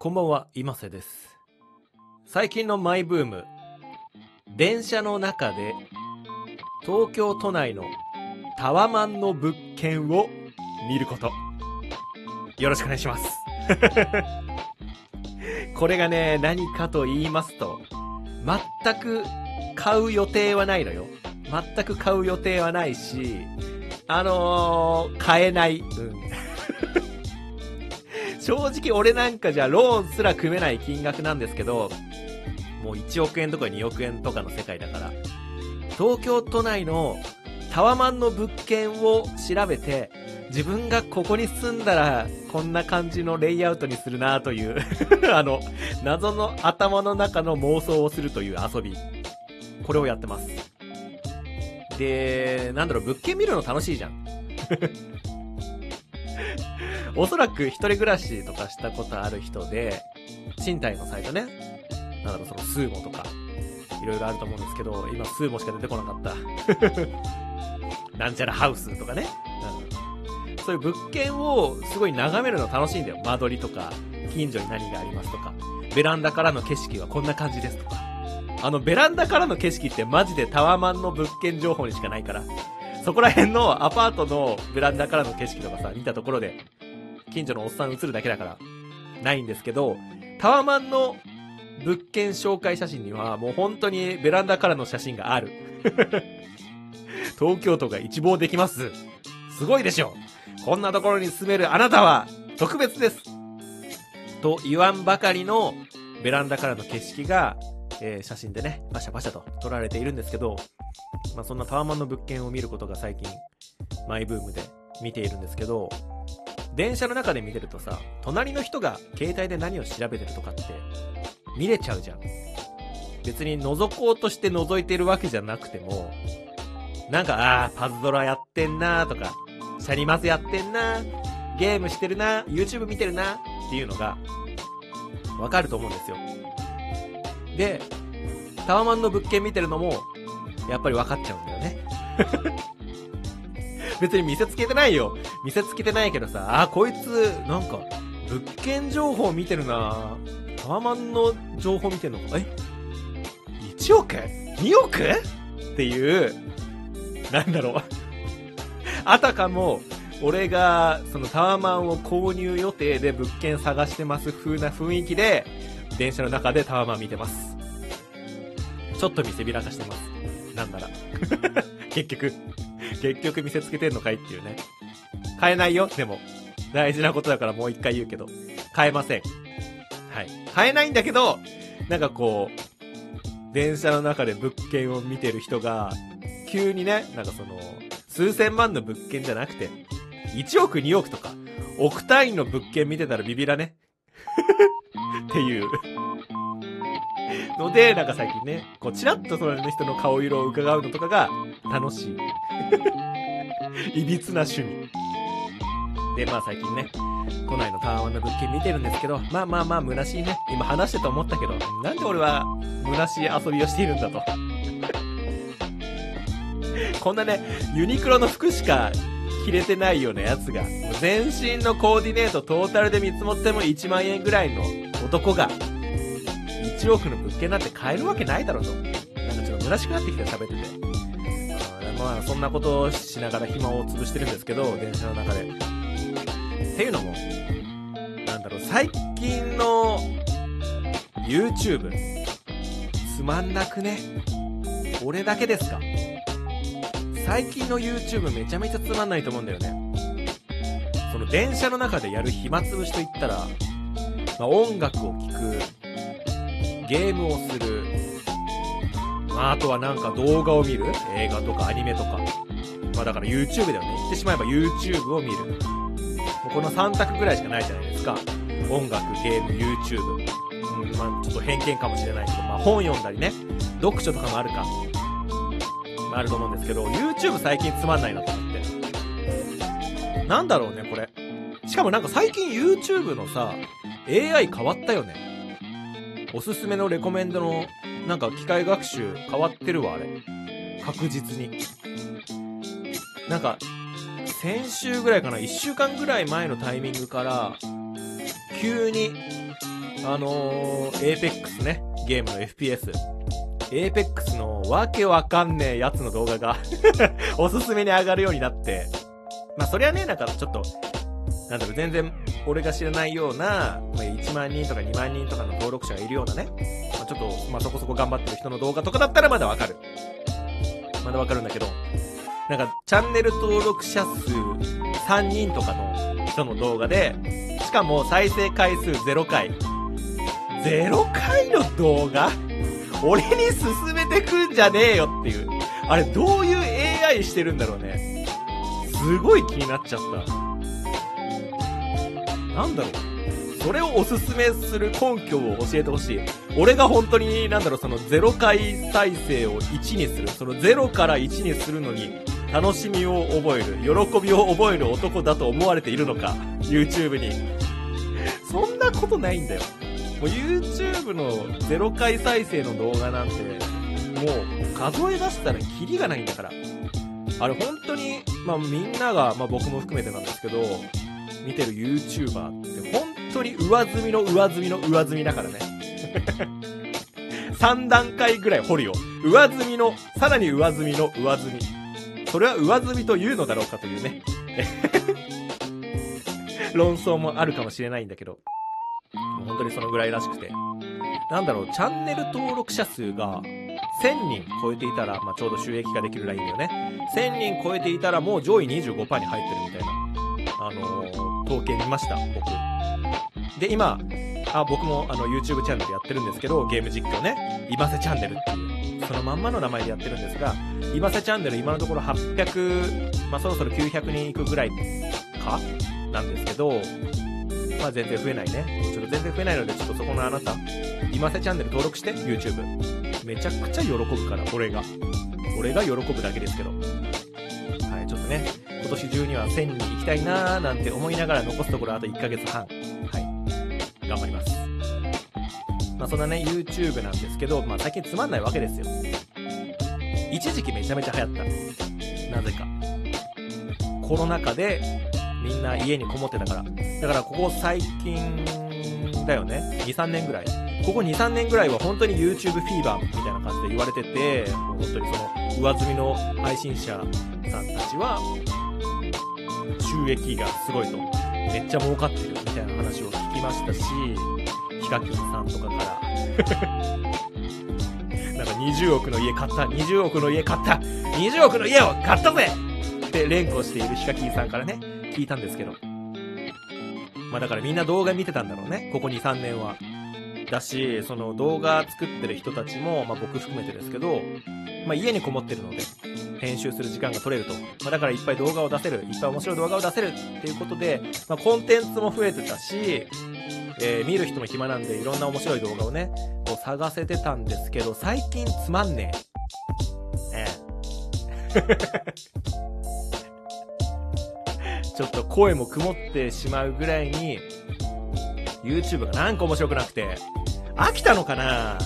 こんばんは、今瀬です。最近のマイブーム、電車の中で東京都内のタワマンの物件を見ること。よろしくお願いします。これがね、何かと言いますと、全く買う予定はないのよ。全く買う予定はないし、あのー、買えない。うん。正直俺なんかじゃローンすら組めない金額なんですけど、もう1億円とか2億円とかの世界だから、東京都内のタワマンの物件を調べて、自分がここに住んだらこんな感じのレイアウトにするなという あの、謎の頭の中の妄想をするという遊び。これをやってます。で、なんだろう、物件見るの楽しいじゃん。おそらく一人暮らしとかしたことある人で、賃貸のサイトね、なんだろ、そのスーモとか、いろいろあると思うんですけど、今スーモしか出てこなかった。なんちゃらハウスとかね。うん、そういう物件をすごい眺めるの楽しいんだよ。間取りとか、近所に何がありますとか、ベランダからの景色はこんな感じですとか。あの、ベランダからの景色ってマジでタワマンの物件情報にしかないから、そこら辺のアパートのベランダからの景色とかさ、見たところで、近所のおっさん映るだけだから、ないんですけど、タワマンの物件紹介写真には、もう本当にベランダからの写真がある。東京都が一望できます。すごいでしょこんなところに住めるあなたは、特別ですと言わんばかりのベランダからの景色が、えー、写真でね、パシャパシャと撮られているんですけど、まあそんなタワマンの物件を見ることが最近、マイブームで見ているんですけど、電車の中で見てるとさ、隣の人が携帯で何を調べてるとかって、見れちゃうじゃん。別に覗こうとして覗いてるわけじゃなくても、なんか、ああ、パズドラやってんなーとか、シャニマスやってんなーゲームしてるなー YouTube 見てるなーっていうのが、わかると思うんですよ。で、タワマンの物件見てるのも、やっぱり分かっちゃうんだよね。別に見せつけてないよ。見せつけてないけどさ、あ、こいつ、なんか、物件情報見てるなタワマンの情報見てんのかえ ?1 億 ?2 億？っていう、なんだろう。あたかも、俺が、そのタワマンを購入予定で物件探してます風な雰囲気で、電車の中でタワマン見てます。ちょっと見せびらかしてます。なんなら。結局、結局見せつけてんのかいっていうね。買えないよ、でも。大事なことだからもう一回言うけど。買えません。はい。買えないんだけど、なんかこう、電車の中で物件を見てる人が、急にね、なんかその、数千万の物件じゃなくて、1億2億とか、億単位の物件見てたらビビらね。っていう。ので、なんか最近ね、こう、チラッと隣の人の顔色を伺うのとかが楽しい。いびつな趣味。で、まあ最近ね、都内のタワマンの物件見てるんですけど、まあまあまあ、虚しいね。今話してと思ったけど、なんで俺は、虚しい遊びをしているんだと。こんなね、ユニクロの服しか着れてないようなやつが、全身のコーディネートトータルで見積もっても1万円ぐらいの男が、1億の物件なんて買えるわけないだろうと。なんかちょっと虚しくなってきて喋ってて。まあ、そんなことをしながら暇を潰してるんですけど、電車の中で。っていうのも、なんだろう、最近の YouTube、つまんなくね？俺だけですか？最近の YouTube めちゃめちゃつまんないと思うんだよね。その電車の中でやる暇つぶしといったら、まあ、音楽を聴く、ゲームをする、まあ、あとはなんか動画を見る？映画とかアニメとか。まあだから YouTube だよね。言ってしまえば YouTube を見る。もうこの3択ぐらいしかないじゃないですか。音楽、ゲーム、YouTube。うん、まあちょっと偏見かもしれないけど、まあ本読んだりね。読書とかもあるか。まああると思うんですけど、YouTube 最近つまんないなと思って。なんだろうね、これ。しかもなんか最近 YouTube のさ、AI 変わったよね。おすすめのレコメンドの、なんか機械学習変わってるわ、あれ。確実に。なんか、先週ぐらいかな、1週間ぐらい前のタイミングから、急にあのー、APEX ね、ゲームの FPS。APEX のわけわかんねえやつの動画が おすすめに上がるようになって、まあそりゃね、なんかちょっと、なんだろう、全然俺が知らないような、まあ、1万人とか2万人とかの登録者がいるようなね、まあ、ちょっと、まあそこそこ頑張ってる人の動画とかだったらまだわかる。まだわかるんだけど、なんか、チャンネル登録者数3人とかの人の動画で、しかも再生回数0回。0回の動画？俺に進めてくんじゃねえよっていう。あれ、どういう AI してるんだろうね。すごい気になっちゃった。なんだろう。それをおすすめする根拠を教えてほしい。俺が本当に、なんだろう、その0回再生を1にする。その0から1にするのに、楽しみを覚える、喜びを覚える男だと思われているのか、YouTube に。そんなことないんだよ。もう YouTube の0回再生の動画なんて、もう数え出したらキリがないんだから。あれ本当に、まあみんなが、まあ僕も含めてなんですけど、見てる YouTuber って本当に上積みの上積みの上積みだからね。3段階ぐらい掘るよ。上積みの、さらに上積みの上積み。それは上積みというのだろうかというね。論争もあるかもしれないんだけど。本当にそのぐらいらしくて。なんだろう、チャンネル登録者数が1000人超えていたら、まあ、ちょうど収益化できるラインだよね。1000人超えていたらもう上位25%に入ってるみたいな、あの、統計見ました、僕。で、今、あ、僕もあの YouTube チャンネルやってるんですけど、ゲーム実況ね。いませチャンネルっていう、そのまんまの名前でやってるんですが、いませチャンネル今のところ800、まあ、そろそろ900人いくぐらいか？なんですけど、まあ全然増えないね。ちょっと全然増えないので、ちょっとそこのあなた、いませチャンネル登録して、YouTube。めちゃくちゃ喜ぶから、俺が。俺が喜ぶだけですけど。はい、ちょっとね、今年中には1000人行きたいなーなんて思いながら残すところあと1ヶ月半。はい。頑張ります。まあそんなね、YouTube なんですけど、まあ最近つまんないわけですよ。一時期めちゃめちゃ流行った。なぜか。コロナ禍でみんな家にこもってたから。だからここ最近だよね。2、3年ぐらい。ここ2、3年ぐらいは本当に YouTube フィーバーみたいな感じで言われてて、もう本当にその上積みの配信者さんたちは、益がすごいと。めっちゃ儲かってるみたいな話を聞きましたし、ヒカキンさんとかから なんか20億の家買った !20 億の家買った !20 億の家を買ったぜって連呼しているヒカキンさんからね、聞いたんですけど。まあだからみんな動画見てたんだろうね。ここ2、3年は。だし、その動画作ってる人たちも、まあ僕含めてですけど、まあ家にこもってるので、編集する時間が取れると。まあだからいっぱい動画を出せる、いっぱい面白い動画を出せるっていうことで、まあコンテンツも増えてたし、えー、見る人も暇なんでいろんな面白い動画をね、こう探せてたんですけど、最近つまんねえ。ええ。ちょっと声も曇ってしまうぐらいに、YouTube がなんか面白くなくて、飽きたのかな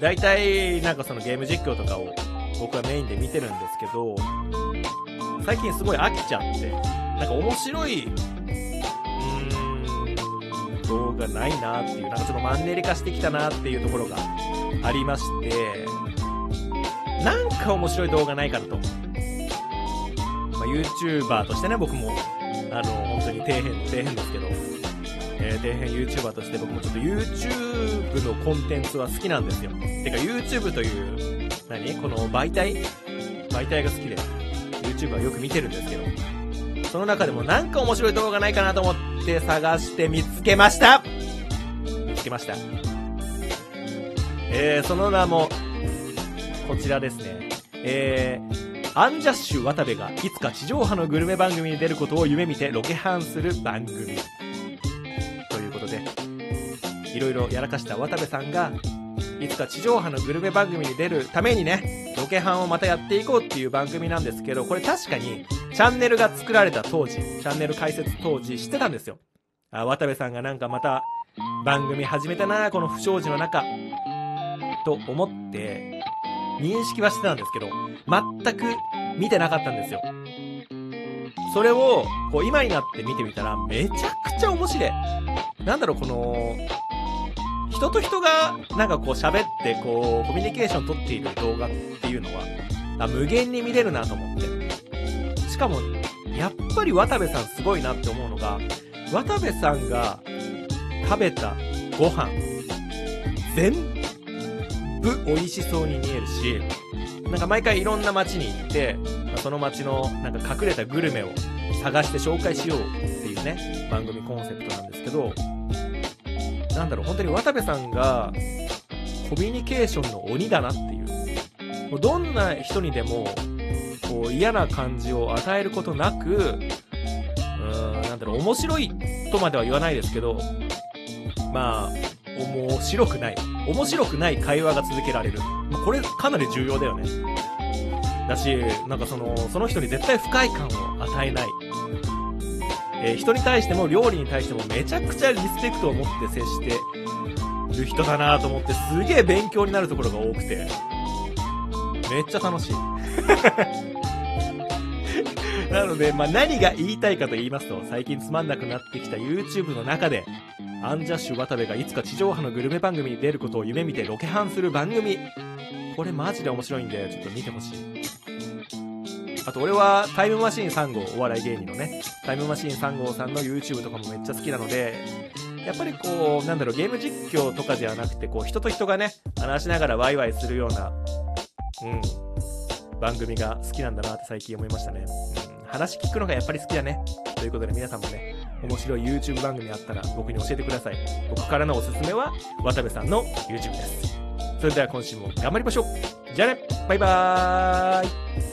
大体、なんかそのゲーム実況とかを僕はメインで見てるんですけど、最近すごい飽きちゃって、なんか面白い、うーん、動画ないなっていう、なんかちょっとマンネリ化してきたなっていうところがありまして、なんか面白い動画ないかなと。まあ、YouTuber としてね、僕も、あの、本当に底辺底辺ですけど、えー、底辺 YouTuber として僕もちょっと YouTube のコンテンツは好きなんですよ。てか YouTube という、何？この媒体？媒体が好きで、YouTube はよく見てるんですけど、その中でもなんか面白い動画ないかなと思って探して見つけました見つけました。えー、その名も、こちらですね。えー、アンジャッシュ渡部がいつか地上波のグルメ番組に出ることを夢見てロケハンする番組。ということで、いろいろやらかした渡部さんが、いつか地上波のグルメ番組に出るためにね、ロケハンをまたやっていこうっていう番組なんですけど、これ確かに、チャンネルが作られた当時、チャンネル開設当時知ってたんですよ。あ、渡部さんがなんかまた番組始めたなこの不祥事の中、と思って、認識はしてたんですけど、全く見てなかったんですよ。それを、こう今になって見てみたら、めちゃくちゃ面白い。なんだろう、この、人と人がなんかこう喋ってこうコミュニケーション取っている動画っていうのは無限に見れるなと思って。しかもやっぱり渡部さんすごいなって思うのが渡部さんが食べたご飯全部美味しそうに見えるしなんか毎回いろんな街に行ってその街のなんか隠れたグルメを探して紹介しようっていうね番組コンセプトなんですけどなんだろう本当に渡部さんがコミュニケーションの鬼だなっていう。もうどんな人にでもこう嫌な感じを与えることなくうーんなんだろう面白いとまでは言わないですけどまあ面白くない。面白くない会話が続けられる、これかなり重要だよね。だしなんかそのその人に絶対不快感を与えない。えー、人に対しても料理に対してもめちゃくちゃリスペクトを持って接してる人だなと思ってすげえ勉強になるところが多くてめっちゃ楽しい。なので、まあ、何が言いたいかと言いますと最近つまんなくなってきた YouTube の中でアンジャッシュ渡部がいつか地上波のグルメ番組に出ることを夢見てロケハンする番組。これマジで面白いんでちょっと見てほしい。あと俺はタイムマシーン3号、お笑い芸人のね、タイムマシーン3号さんの YouTube とかもめっちゃ好きなので、やっぱりこう、なんだろう、ゲーム実況とかではなくて、こう、人と人がね、話しながらワイワイするような、うん、番組が好きなんだなって最近思いましたね。うん、話聞くのがやっぱり好きだね。ということで皆さんもね、面白い YouTube 番組あったら僕に教えてください。僕からのおすすめは、渡部さんの YouTube です。それでは今週も頑張りましょうじゃあねバイバーイ